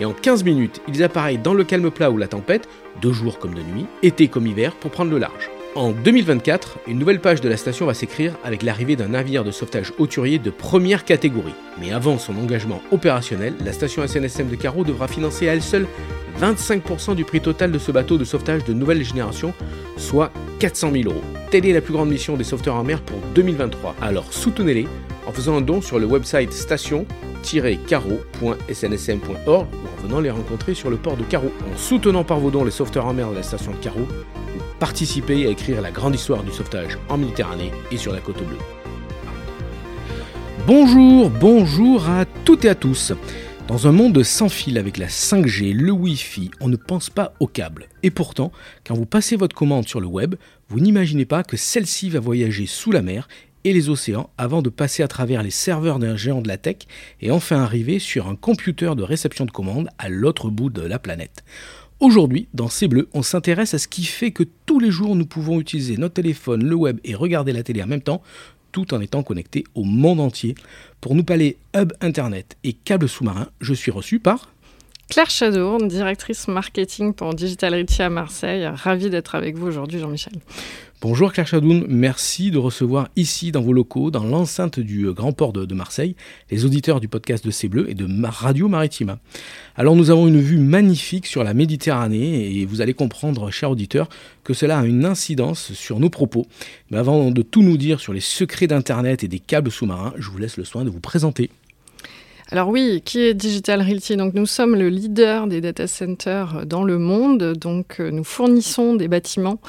et en 15 minutes, ils appareillent dans le calme plat ou la tempête, de jour comme de nuit, été comme hiver, pour prendre le large. En 2024, une nouvelle page de la station va s'écrire avec l'arrivée d'un navire de sauvetage hauturier de première catégorie. Mais avant son engagement opérationnel, la station SNSM de Carreau devra financer à elle seule 25% du prix total de ce bateau de sauvetage de nouvelle génération, soit 400 000 euros. Telle est la plus grande mission des sauveteurs en mer pour 2023. Alors soutenez-les en faisant un don sur le website station-carreau.snsm.org venant les rencontrer sur le port de Carreau. En soutenant par vos dons les sauveteurs en mer de la station de Carreau, vous participez à écrire la grande histoire du sauvetage en Méditerranée et sur la côte bleue. Bonjour, bonjour à toutes et à tous. Dans un monde sans fil avec la 5G, le Wi-Fi, on ne pense pas au câble. Et pourtant, quand vous passez votre commande sur le web, vous n'imaginez pas que celle-ci va voyager sous la mer et les océans avant de passer à travers les serveurs d'un géant de la tech et enfin arriver sur un computer de réception de commandes à l'autre bout de la planète. Aujourd'hui, dans C'est Bleu, on s'intéresse à ce qui fait que tous les jours nous pouvons utiliser notre téléphone, le web et regarder la télé en même temps, tout en étant connectés au monde entier. Pour nous parler hub internet et câbles sous-marins, je suis reçu par Claire Chadourne, directrice marketing pour Digital Richie à Marseille. Ravie d'être avec vous aujourd'hui, Jean-Michel. Bonjour Claire Chadoun, merci de recevoir ici dans vos locaux, dans l'enceinte du euh, Grand Port de, Marseille, les auditeurs du podcast de C'est Bleu et de Radio Maritima. Alors nous avons une vue magnifique sur la Méditerranée et vous allez comprendre, chers auditeurs, que cela a une incidence sur nos propos. Mais avant de tout nous dire sur les secrets d'Internet et des câbles sous-marins, je vous laisse le soin de vous présenter. Alors oui, qui est Digital Realty? Donc nous sommes le leader des data centers dans le monde. Donc euh, nous fournissons des bâtiments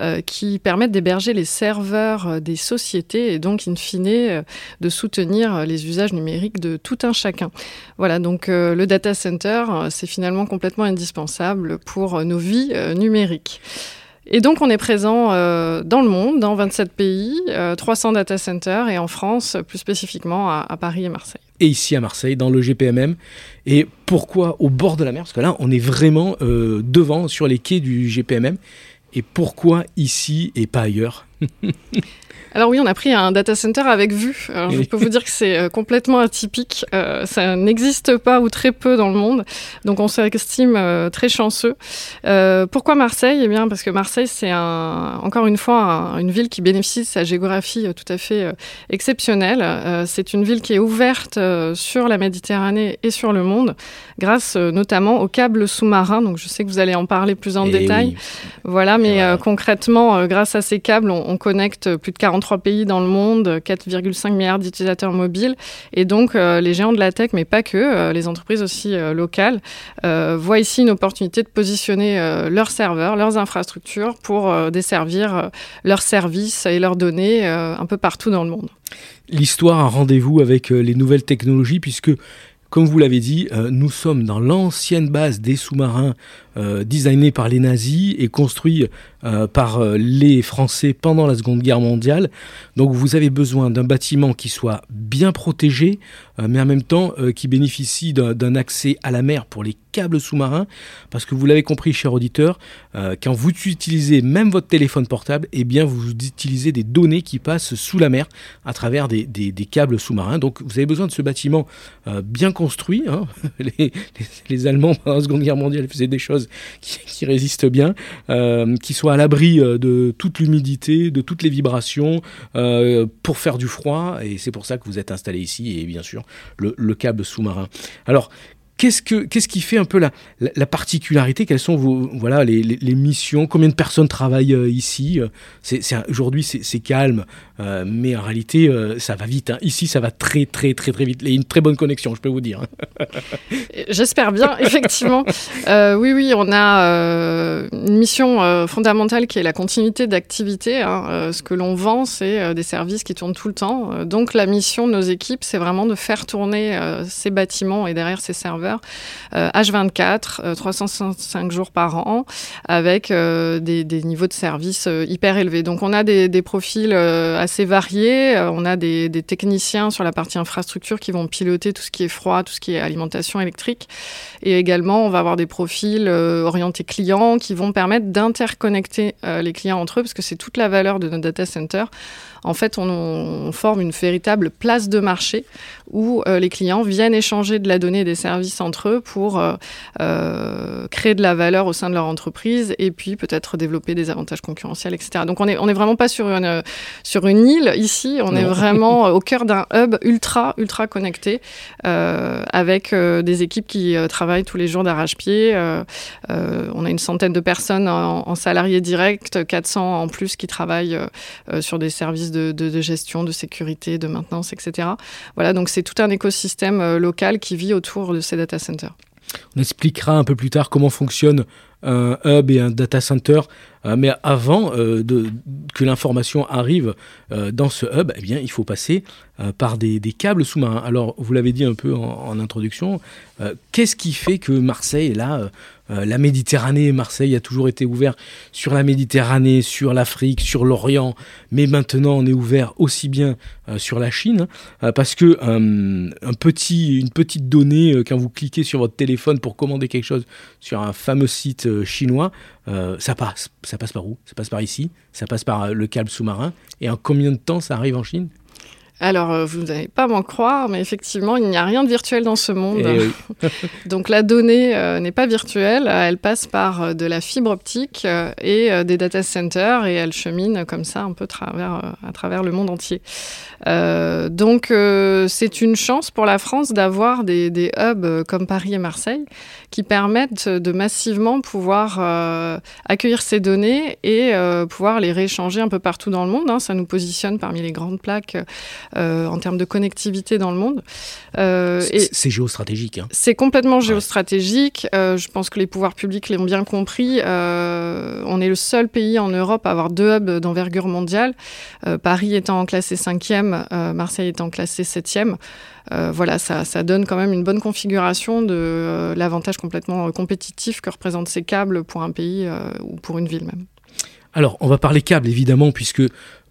euh, qui permettent d'héberger les serveurs euh, des sociétés et donc in fine de soutenir les usages numériques de tout un chacun. Voilà, donc le data center, c'est finalement complètement indispensable pour nos vies numériques. Et donc, on est présent euh, dans le monde, dans 27 pays, 300 euh, data centers, et en France, plus spécifiquement à, Paris et Marseille. Et ici à Marseille, dans le GPMM. Et pourquoi au bord de la mer? Parce que là, on est vraiment euh, devant, sur les quais du GPMM. Et pourquoi ici et pas ailleurs? Alors oui, on a pris un data center avec vue. je peux vous dire que c'est euh, complètement atypique. Euh, ça n'existe pas ou très peu dans le monde. Donc on s'estime euh, très chanceux. pourquoi Marseille? Eh bien parce que Marseille, c'est un, encore une fois une ville qui bénéficie de sa géographie tout à fait exceptionnelle. c'est une ville qui est ouverte sur la Méditerranée et sur le monde, grâce notamment aux câbles sous-marins. Donc je sais que vous allez en parler plus en eh détail. Voilà, mais concrètement, grâce à ces câbles, on, on connecte plus de 40 trois pays dans le monde, 4,5 milliards d'utilisateurs mobiles. Et donc, euh, les géants de la tech, mais pas que, euh, les entreprises aussi euh, locales, voient ici une opportunité de positionner leurs serveurs, leurs infrastructures pour desservir leurs services et leurs données un peu partout dans le monde. L'histoire a rendez-vous avec les nouvelles technologies puisque comme vous l'avez dit, nous sommes dans l'ancienne base des sous-marins designés par les nazis et construits euh, par euh, les Français pendant la Seconde Guerre mondiale. Donc vous avez besoin d'un bâtiment qui soit bien protégé, euh, mais en même temps qui bénéficie d'un accès à la mer pour les câbles sous-marins, parce que vous l'avez compris, cher auditeur, quand vous utilisez même votre téléphone portable, eh bien vous utilisez des données qui passent sous la mer à travers des, câbles sous-marins. Donc vous avez besoin de ce bâtiment bien construit. Hein. Les, Allemands pendant la Seconde Guerre mondiale faisaient des choses qui, résistent bien, qui soient à l'abri euh, de toute l'humidité, de toutes les vibrations, euh, pour faire du froid. Et c'est pour ça que vous êtes installé ici, et bien sûr, le, le câble sous-marin. Alors, Qu'est-ce, que, qu'est-ce qui fait un peu la, la, particularité? Quelles sont vos, voilà, les, les, missions? Combien de personnes travaillent euh, ici? C'est, Aujourd'hui, c'est, calme, euh, mais en réalité, euh, ça va vite. Hein. Ici, ça va très, très, très, très vite. A une très bonne connexion, je peux vous dire. J'espère bien, effectivement. oui, oui, on a une mission fondamentale qui est la continuité d'activité. Hein. ce que l'on vend, c'est des services qui tournent tout le temps. Donc, la mission de nos équipes, c'est vraiment de faire tourner ces bâtiments et derrière ces serveurs serveurs, H24, 365 jours par an, avec des, niveaux de service hyper élevés. Donc on a des, profils assez variés, on a des, des techniciens sur la partie infrastructure qui vont piloter tout ce qui est froid, tout ce qui est alimentation électrique, et également on va avoir des profils orientés clients qui vont permettre d'interconnecter les clients entre eux, parce que c'est toute la valeur de nos data centers en fait, on, forme une véritable place de marché où euh, les clients viennent échanger de la donnée et des services entre eux pour euh, euh, créer de la valeur au sein de leur entreprise et puis peut-être développer des avantages concurrentiels, etc. Donc on n'est on est vraiment pas sur une, sur une île ici, on est vraiment au cœur d'un hub ultra, ultra connecté avec des équipes qui travaillent tous les jours d'arrache-pied. on a une centaine de personnes en, en salariés directs, 400 en plus qui travaillent sur des services de, gestion, de sécurité, de maintenance, etc. Voilà, donc c'est tout un écosystème euh, local qui vit autour de ces data centers. On expliquera un peu plus tard comment fonctionne un hub et un data center, euh, mais avant euh, que l'information arrive dans ce hub, eh bien, il faut passer par des, câbles sous-marins. Alors, vous l'avez dit un peu en, introduction, qu'est-ce qui fait que Marseille est là euh, la Méditerranée, Marseille a toujours été ouvert sur la Méditerranée, sur l'Afrique, sur l'Orient, mais maintenant on est ouvert aussi bien euh, sur la Chine, euh, parce que un petit, une petite donnée, quand vous cliquez sur votre téléphone pour commander quelque chose sur un fameux site chinois, ça passe. Ça passe par où? Ça passe par ici, ça passe par le câble sous-marin, et en combien de temps ça arrive en Chine? Alors, euh, vous n'allez pas m'en croire, mais effectivement, il n'y a rien de virtuel dans ce monde. Eh Donc, la donnée euh, n'est pas virtuelle, elle passe par euh, de la fibre optique et des data centers et elle chemine comme ça un peu travers, à travers le monde entier. donc, c'est une chance pour la France d'avoir des, des, hubs comme Paris et Marseille qui permettent de massivement pouvoir accueillir ces données et pouvoir les rééchanger un peu partout dans le monde. Hein. Ça nous positionne parmi les grandes plaques euh, en termes de connectivité dans le monde. Euh, c'est géostratégique. Hein. C'est complètement géostratégique. Euh, je pense que les pouvoirs publics l'ont bien compris. on est le seul pays en Europe à avoir deux hubs d'envergure mondiale. Paris étant classé cinquième, Marseille étant classé septième. voilà, ça, ça, donne quand même une bonne configuration de l'avantage complètement compétitif que représentent ces câbles pour un pays ou pour une ville même. Alors, on va parler câbles évidemment, puisque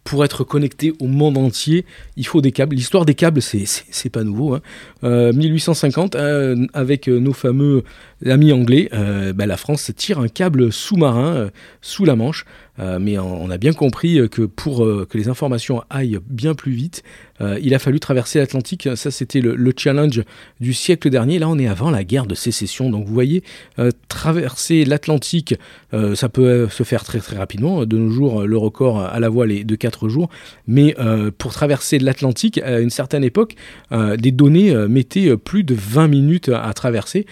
pour être connecté au monde entier, il faut des câbles. L'histoire des câbles, c'est pas nouveau. 1850, hein. euh, avec euh, nos fameux amis anglais, euh, bah, la France tire un câble sous-marin sous la Manche euh, mais on, a bien compris euh, que pour euh, que les informations aillent bien plus vite, il a fallu traverser l'Atlantique. Ça, c'était le, challenge du siècle dernier. Là, on est avant la guerre de sécession. Donc, vous voyez, traverser l'Atlantique, ça peut se faire très très rapidement. De nos jours, le record à la voile est de 4 jours. Mais pour traverser l'Atlantique, à une certaine époque, des données mettaient plus de 20 minutes à traverser.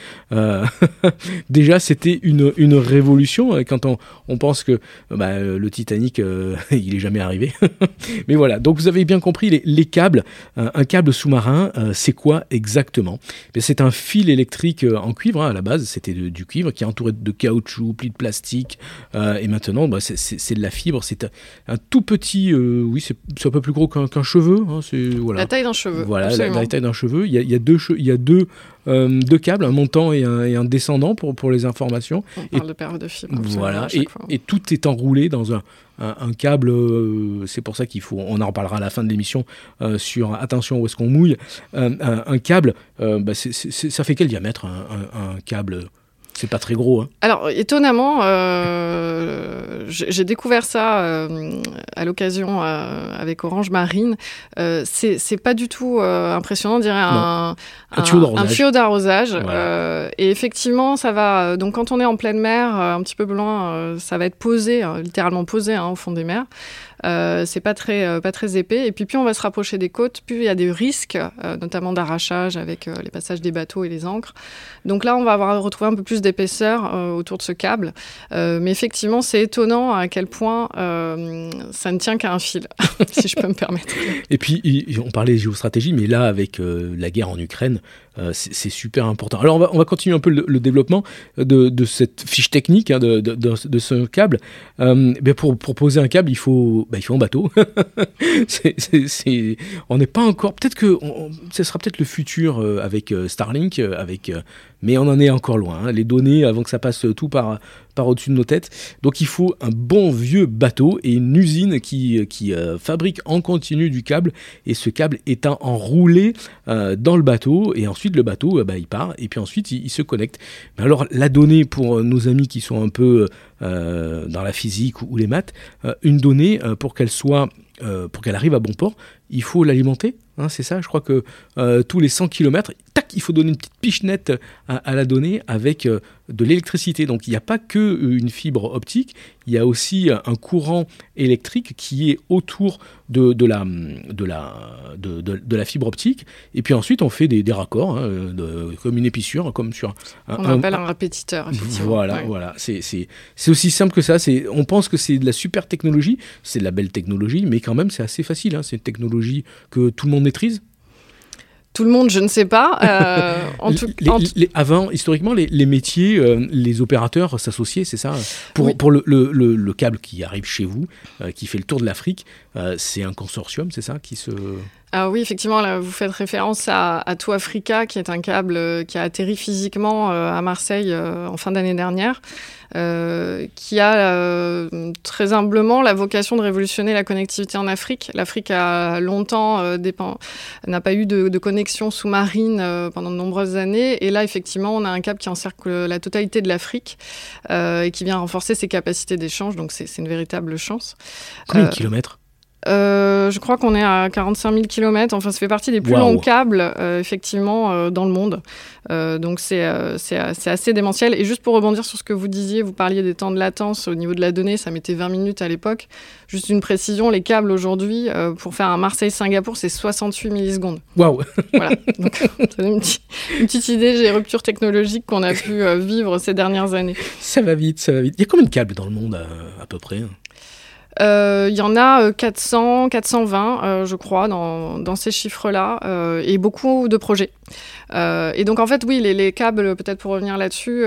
déjà, c'était une, une révolution quand on, on pense que bah, euh, le Titanic, euh, il est jamais arrivé. Mais voilà, donc vous avez bien compris les, câbles. un câble sous-marin, euh, c'est quoi exactement? C'est un fil électrique en cuivre, hein, à la base, c'était du cuivre qui est entouré de caoutchouc, plis de plastique. et maintenant, bah, c'est de la fibre. C'est un, tout petit, oui, c'est un peu plus gros qu'un cheveu. Hein, voilà. La taille d'un cheveu. Voilà, la, taille d'un cheveu. Il y a, deux, il y a deux euh, deux câbles, un montant et un, descendant pour, pour les informations. On parle de paire de fils. Voilà, et, tout est enroulé dans un, un, câble. Euh, c'est pour ça qu'il faut, on en reparlera à la fin de l'émission euh, sur attention où est-ce qu'on mouille. un, câble, bah, ça fait quel diamètre un, câble? C'est pas très gros. Hein. Alors, étonnamment, euh, j'ai découvert ça euh, à l'occasion euh, avec Orange Marine. c'est pas du tout impressionnant, on dirait un, un, tuyau d'arrosage. et effectivement, ça va. Donc, quand on est en pleine mer, un petit peu loin, ça va être posé, littéralement posé hein, au fond des mers. Euh, c'est pas très, euh, pas très épais. Et puis, plus on va se rapprocher des côtes, plus il y a des risques, euh, notamment d'arrachage avec les passages des bateaux et les ancres. Donc là, on va avoir retrouvé un peu plus d'épaisseur autour de ce câble. mais effectivement, c'est étonnant à quel point ça ne tient qu'à un fil, si je peux me permettre. Et puis, on parlait de géostratégie, mais là, avec la guerre en Ukraine, euh, c'est super important. Alors on va, on va, continuer un peu le, développement de, de, cette fiche technique hein, de, de, ce câble. Euh, pour, pour, poser un câble, il faut, ben il faut un bateau. on n'est pas encore. Peut-être que ce sera peut-être le futur euh, avec Starlink, avec mais on en est encore loin. Hein. Les données, avant que ça passe tout par, par au-dessus de nos têtes. Donc il faut un bon vieux bateau et une usine qui, qui euh, fabrique en continu du câble. Et ce câble est enroulé euh, dans le bateau. Et ensuite, le bateau, euh, bah, il part. Et puis ensuite, il, se connecte. Mais alors, la donnée pour nos amis qui sont un peu dans la physique ou, les maths, une donnée, pour qu'elle soit pour qu'elle arrive à bon port, il faut l'alimenter. Hein, c'est ça, je crois que tous les 100 km, tac, il faut donner une petite pichenette à, à la donnée avec de l'électricité. Donc il n'y a pas que euh, une fibre optique, il y a aussi un courant électrique qui est autour de, de, la, de, la, de, de, la fibre optique. Et puis ensuite, on fait des, des raccords, hein, comme une épissure, comme sur un. On appelle un, répétiteur, effectivement. Voilà, voilà. C'est aussi simple que ça. On pense que c'est de la super technologie, c'est de la belle technologie, mais quand même, c'est assez facile. Hein. C'est une technologie que tout le monde maîtrise. Tout le monde, je ne sais pas. Euh, en tout, avant, historiquement, les, métiers, euh, les opérateurs s'associaient, c'est ça? Pour, pour le, le, le, câble qui arrive chez vous, euh, qui fait le tour de l'Afrique, c'est un consortium, c'est ça qui se... Ah oui, effectivement, là, vous faites référence à, à To Africa, qui est un câble euh, qui a atterri physiquement euh, à Marseille euh, en fin d'année dernière, qui a très humblement la vocation de révolutionner la connectivité en Afrique. L'Afrique a longtemps dépend, n'a pas eu de, de connexion sous-marine pendant de nombreuses années, et là, effectivement, on a un câble qui encercle la totalité de l'Afrique et qui vient renforcer ses capacités d'échange, donc c'est une véritable chance. Combien de kilomètres? Euh, je crois qu'on est à 45 000 km. Enfin, ça fait partie des plus longs câbles, euh, effectivement, euh, dans le monde. donc, c'est assez démentiel. Et juste pour rebondir sur ce que vous disiez, vous parliez des temps de latence au niveau de la donnée. Ça mettait 20 minutes à l'époque. Juste une précision les câbles aujourd'hui, pour faire un Marseille-Singapour, c'est 68 millisecondes. Waouh Voilà. Donc, une, une, petite idée des ruptures technologiques qu'on a pu vivre ces dernières années. Ça va vite, ça va vite. Il y a combien de câbles dans le monde, à peu près? Euh, il y en a 400, euh, 420, euh, je crois, dans, dans ces chiffres-là, et beaucoup de projets. et donc, en fait, oui, les, les câbles, peut-être pour revenir là-dessus,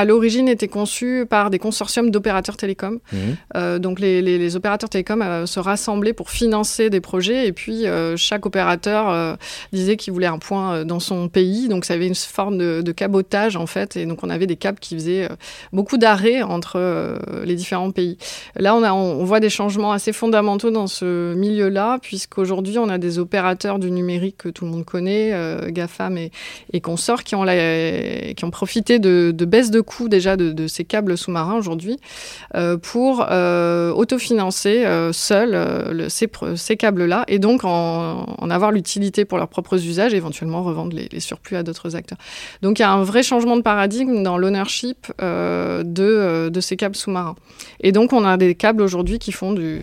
à l'origine était conçu par des consortiums d'opérateurs télécoms. Mmh. Euh, donc les, les, opérateurs télécoms euh, se rassemblaient pour financer des projets et puis euh, chaque opérateur disait qu'il voulait un point dans son pays. Donc ça avait une forme de, de, cabotage en fait et donc on avait des câbles qui faisaient beaucoup d'arrêts entre les différents pays. Là on, a, on, voit des changements assez fondamentaux dans ce milieu-là puisqu'aujourd'hui on a des opérateurs du numérique que tout le monde connaît, GAFAM et, et consorts qui ont, la, qui ont profité de, de baisse de coût déjà de, ces câbles sous-marins aujourd'hui euh, pour euh, autofinancer euh, seuls ces, câbles-là et donc en, avoir l'utilité pour leurs propres usages et éventuellement revendre les, surplus à d'autres acteurs. Donc il y a un vrai changement de paradigme dans l'ownership de, de ces câbles sous-marins. Et donc on a des câbles aujourd'hui qui font du,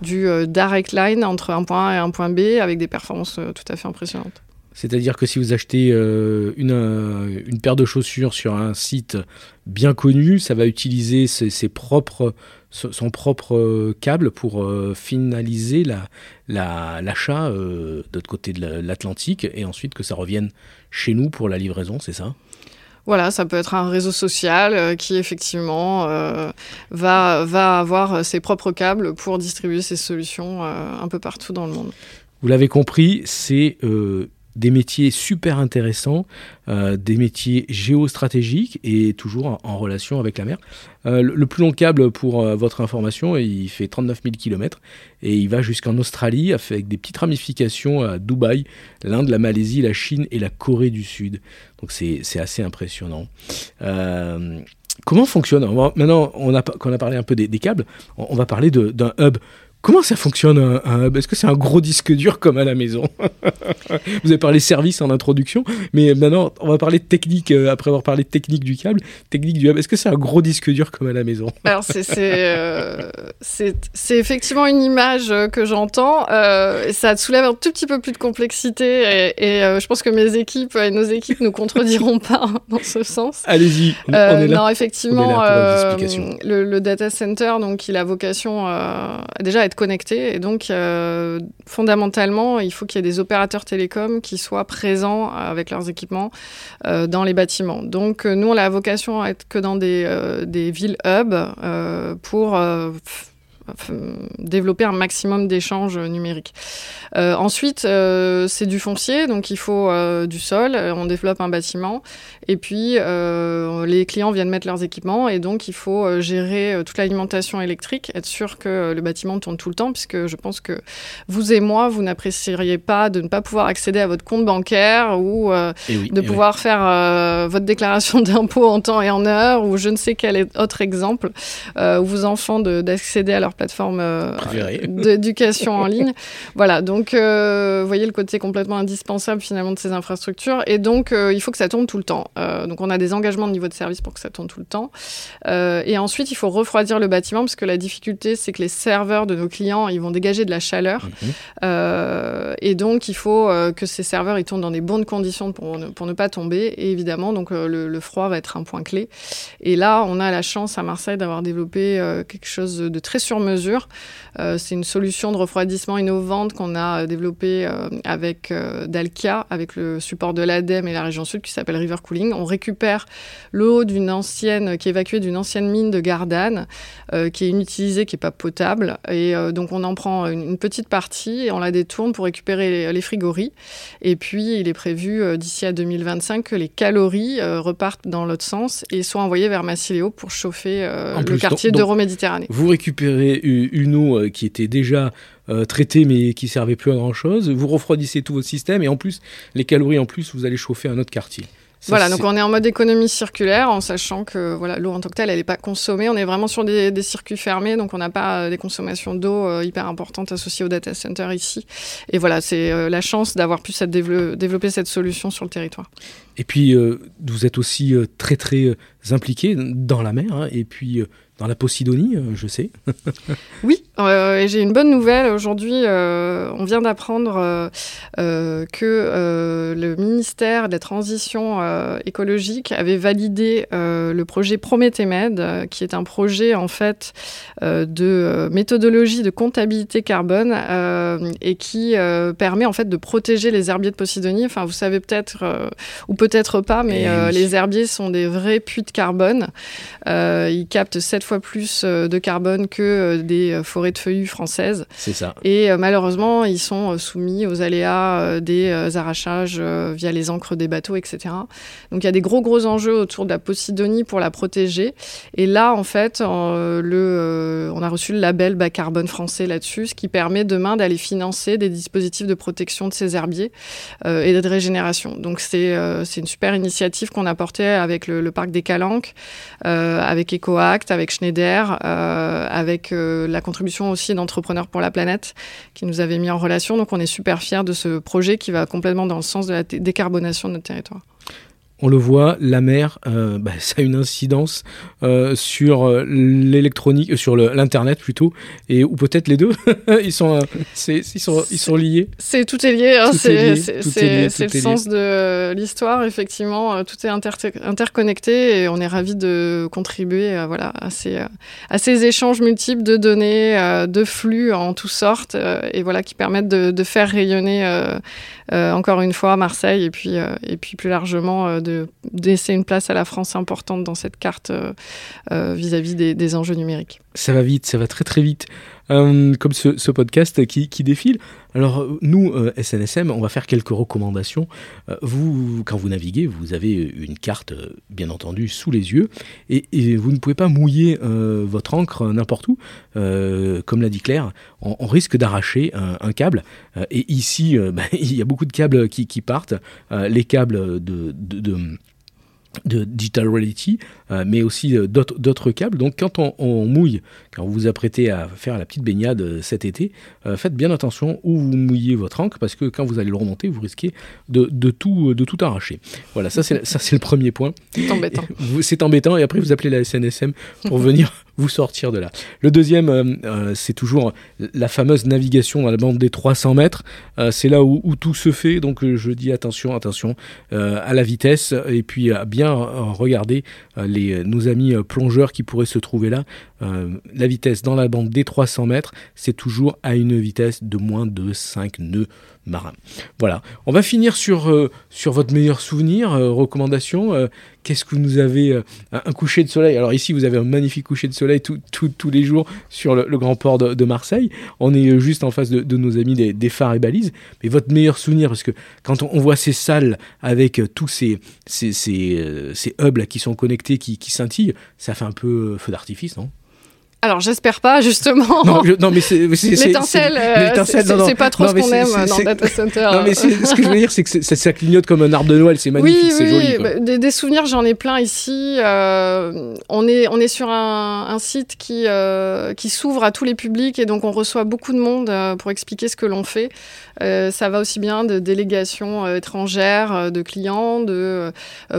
du direct line entre un point A et un point B avec des performances tout à fait impressionnantes. C'est-à-dire que si vous achetez euh, une, euh, une, paire de chaussures sur un site bien connu, ça va utiliser ses, propres, son propre euh, câble pour finaliser l'achat la, l'achat de l'autre côté de l'Atlantique et ensuite que ça revienne chez nous pour la livraison, c'est ça? Voilà, ça peut être un réseau social qui effectivement va, va avoir ses propres câbles pour distribuer ses solutions un peu partout dans le monde. Vous l'avez compris, c'est des métiers super intéressants, euh, des métiers géostratégiques et toujours en, relation avec la mer. Euh, le, plus long câble, pour euh, votre information, il fait 39 000 km et il va jusqu'en Australie avec des petites ramifications à Dubaï, l'Inde, la Malaisie, la Chine et la Corée du Sud. Donc c'est assez impressionnant. comment fonctionne? Maintenant on a, qu'on a parlé un peu des, câbles, on, va parler d'un hub Comment ça fonctionne un, Est-ce que c'est un gros disque dur comme à la maison? Vous avez parlé service en introduction, mais maintenant on va parler de technique euh, après avoir parlé de technique du câble, technique du Est-ce que c'est un gros disque dur comme à la maison? Alors euh, c'est c'est effectivement une image que j'entends. Euh, ça soulève un tout petit peu plus de complexité et, je pense que mes équipes et nos équipes nous contrediront pas dans ce sens. Allez-y. On, est là. Non effectivement, le, le, data center donc il a vocation déjà à être connecté. Et donc, euh, fondamentalement, il faut qu'il y ait des opérateurs télécoms qui soient présents avec leurs équipements euh, dans les bâtiments. Donc, nous, on a vocation à être que dans des, euh, des villes hub pour développer un maximum d'échanges numériques. Euh, ensuite, euh, c'est du foncier, donc il faut euh, du sol, on développe un bâtiment, et puis les clients viennent mettre leurs équipements, et donc il faut gérer toute l'alimentation électrique, être sûr que le bâtiment tourne tout le temps, puisque je pense que vous et moi, vous n'apprécieriez pas de ne pas pouvoir accéder à votre compte bancaire ou de pouvoir faire votre déclaration d'impôt en temps et en heure, ou je ne sais quel autre exemple, où vos enfants d'accéder à leur plateforme euh, d'éducation en ligne. Voilà, donc euh, vous voyez le côté complètement indispensable finalement de ces infrastructures. Et donc euh, il faut que ça tourne tout le temps. donc on a des engagements de niveau de service pour que ça tourne tout le temps. et ensuite il faut refroidir le bâtiment parce que la difficulté c'est que les serveurs de nos clients ils vont dégager de la chaleur. Mhm. et donc il faut que ces serveurs ils tournent dans des bonnes conditions pour ne, pour ne pas tomber. Et évidemment donc le, le, froid va être un point clé. Et là on a la chance à Marseille d'avoir développé quelque chose de très sur mesure. Euh, c'est une solution de refroidissement innovante qu'on a euh, développée euh, avec Dalkia, avec le support de l'ADEME et la région sud qui s'appelle River Cooling. On récupère l'eau d'une ancienne, qui est évacuée d'une ancienne mine de Gardanne, qui est inutilisée, qui n'est pas potable. Et donc on en prend une, petite partie et on la détourne pour récupérer les, frigories. Et puis il est prévu d'ici à 2025 que les calories repartent dans l'autre sens et soient envoyées vers Massiléo pour chauffer le quartier d'Euroméditerranée. Vous récupérez une eau euh, qui était déjà euh, traitée mais qui servait plus à grand chose. Vous refroidissez tout votre système et en plus, les calories en plus, vous allez chauffer un autre quartier. voilà, donc on est en mode économie circulaire en sachant que voilà, l'eau en tant que telle, elle n'est pas consommée. On est vraiment sur des, circuits fermés, donc on n'a pas euh, des consommations d'eau hyper importantes associées au data center ici. Et voilà, c'est la chance d'avoir pu cette développer cette solution sur le territoire. Et puis, vous êtes aussi très très impliqué dans la mer, hein, et puis dans la Posidonie, euh, je sais. oui, euh, j'ai une bonne nouvelle. Aujourd'hui, euh, on vient d'apprendre que le ministère de la Transition écologique avait validé le projet Prométhémède, qui est un projet en fait de méthodologie de comptabilité carbone et qui permet en fait de protéger les herbiers de Posidonie. Enfin, vous savez peut-être ou peut-être pas, mais eh les herbiers sont des vrais puits de carbone. ils captent cette fois plus euh, de carbone que euh, des euh, forêts de feuillus françaises. C'est ça. Et malheureusement, ils sont soumis aux aléas des arrachages via les encres des bateaux, etc. Donc il y a des gros gros enjeux autour de la Posidonie pour la protéger. Et là, en fait, le, on a reçu le label bas carbone français là-dessus, ce qui permet demain d'aller financer des dispositifs de protection de ces herbiers et de régénération. Donc c'est c'est une super initiative qu'on a portée avec le, parc des Calanques, avec EcoAct, avec Euh, avec euh, la contribution aussi d'entrepreneurs pour la planète qui nous avait mis en relation. Donc on est super fiers de ce projet qui va complètement dans le sens de la décarbonation de notre territoire on le voit, la mer, euh, bah, ça a une incidence euh, sur euh, l'électronique, sur l'internet plutôt, et ou peut-être les deux. ils sont, ils sont, ils sont liés. C'est tout est lié. Hein, c'est le sens de l'histoire. Effectivement, tout est interconnecté et on est ravi de contribuer, voilà, à ces, à ces échanges multiples de données, de flux en toutes sortes, et voilà qui permettent de, de faire rayonner encore une fois Marseille et puis et puis plus largement de de laisser une place à la France importante dans cette carte euh, euh, vis-à-vis des, enjeux numériques. Ça va vite, ça va très très vite. Euh, comme ce, podcast qui, défile. Alors nous, SNSM, on va faire quelques recommandations. vous, quand vous naviguez, vous avez une carte, bien entendu, sous les yeux, et, vous ne pouvez pas mouiller votre encre n'importe où. comme l'a dit Claire, on, risque d'arracher un, câble. et ici, bah, il y a beaucoup de câbles qui, partent. les câbles de Digital Reality, mais aussi d'autres câbles. Donc quand on, mouille, quand vous vous apprêtez à faire la petite baignade cet été, faites bien attention où vous mouillez votre encre parce que quand vous allez le remonter, vous risquez de, de tout, de tout arracher. Voilà, ça c'est le premier point. C'est embêtant. C'est embêtant et après vous appelez la SNSM pour venir vous sortir de là. Le deuxième, euh, euh, c'est toujours la fameuse navigation dans la bande des 300 mètres. Euh, c'est là où, tout se fait, donc je dis attention, attention à la vitesse et puis à bien regarder les, nos amis plongeurs qui pourraient se trouver là. La vitesse dans la bande des 300 mètres, c'est toujours à une vitesse de moins de 5 nœuds marin. Voilà. On va finir sur, euh, sur votre meilleur souvenir, euh, recommandation. Euh, qu'est-ce que vous avez Un coucher de soleil? Alors ici, vous avez un magnifique coucher de soleil tous les jours sur le, grand port de, Marseille. On est juste en face de, nos amis des, phares et balises. Mais votre meilleur souvenir, parce que quand on, voit ces salles avec tous ces, ces, ces, hubs qui sont connectés, qui, qui scintillent, ça fait un peu feu d'artifice, non? Alors j'espère pas justement. Non, non mais c'est l'étincelle. Euh, c'est pas trop ce qu'on aime dans le data center. Non mais ce que je veux dire c'est que ça, clignote comme un arbre de Noël, c'est magnifique, c'est joli. Bah, des, des, souvenirs j'en ai plein ici. Euh, on est on est sur un, un site qui euh, qui s'ouvre à tous les publics et donc on reçoit beaucoup de monde euh, pour expliquer ce que l'on fait. Euh, ça va aussi bien de délégations étrangères, de clients, de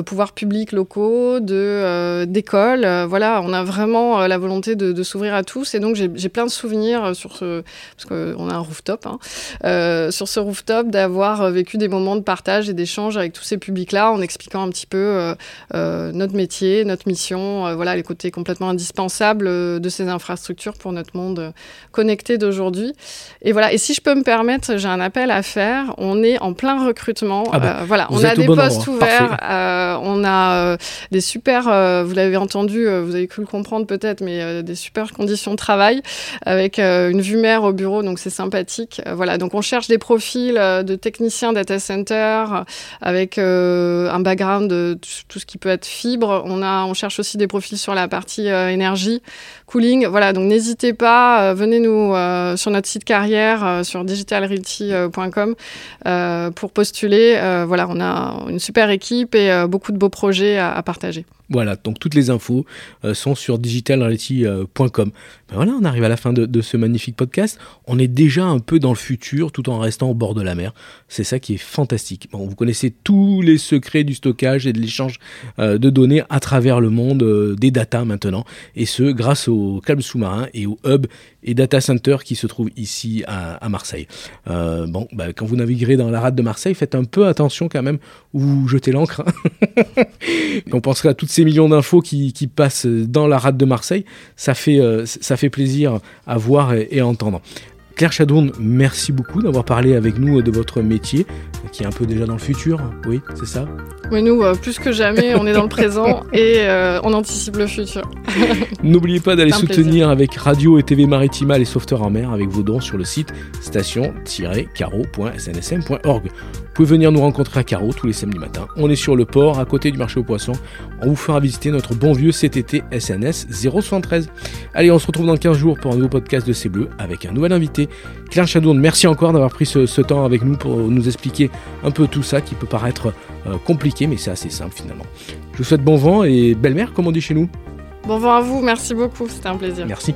pouvoirs publics locaux, de d'écoles. voilà, on a vraiment la volonté de, s'ouvrir à tous. Et donc, j'ai plein de souvenirs sur ce, parce qu'on a un rooftop, hein, euh, sur ce rooftop, d'avoir vécu des moments de partage et d'échange avec tous ces publics-là, en expliquant un petit peu euh, euh, notre métier, notre mission, voilà, les côtés complètement indispensables de ces infrastructures pour notre monde connecté d'aujourd'hui. Et voilà. Et si je peux me permettre, j'ai un appel à faire. On est en plein recrutement. Ah bah, voilà, on a des postes ouverts. on a des super, vous l'avez entendu, vous avez cru le comprendre peut-être, mais des super conditions de travail avec euh, une vue mer au bureau, donc c'est sympathique. Euh, voilà, donc on cherche des profils euh, de techniciens data center avec un background de tout ce qui peut être fibre. On a, on cherche aussi des profils sur la partie énergie, cooling. Voilà, donc n'hésitez pas, venez nous sur notre site carrière sur pour postuler. voilà, on a une super équipe et beaucoup de beaux projets à partager. Voilà, donc toutes les infos euh, sont sur digitalreality.com. Ben voilà, on arrive à la fin de, ce magnifique podcast. On est déjà un peu dans le futur tout en restant au bord de la mer. C'est ça qui est fantastique. Bon, vous connaissez tous les secrets du stockage et de l'échange euh, de données à travers le monde euh, des data maintenant. Et ce, grâce aux câbles sous-marins et aux hubs et data centers qui se trouvent ici à, Marseille. bon, ben, quand vous naviguerez dans la rade de Marseille, faites un peu attention quand même où vous jetez l'encre. on penserait à toutes ces millions d'infos qui, passent dans la rade de Marseille, ça fait, euh, ça fait plaisir à voir et, à entendre. Claire Chadourne, merci beaucoup d'avoir parlé avec nous de votre métier, qui est un peu déjà dans le futur, oui, c'est ça? Oui, nous, euh, plus que jamais, on est dans le présent et euh, on anticipe le futur. N'oubliez pas d'aller soutenir avec Radio et TV Maritima les sauveteurs en mer avec vos dons sur le site station-caro.snsm.org. Vous pouvez venir nous rencontrer à Carreau tous les samedis matins. On est sur le port, à côté du marché aux poissons. On vous fera visiter notre bon vieux CTT SNS 073. Allez, on se retrouve dans 15 jours pour un nouveau podcast de C'est Bleu avec un nouvel invité. Claire Chadourne, merci encore d'avoir pris ce, temps avec nous pour nous expliquer un peu tout ça qui peut paraître euh, compliqué, mais c'est assez simple finalement. Je vous souhaite bon vent et belle mer, comme on dit chez nous. Bon vent à vous, merci beaucoup, c'était un plaisir. Merci.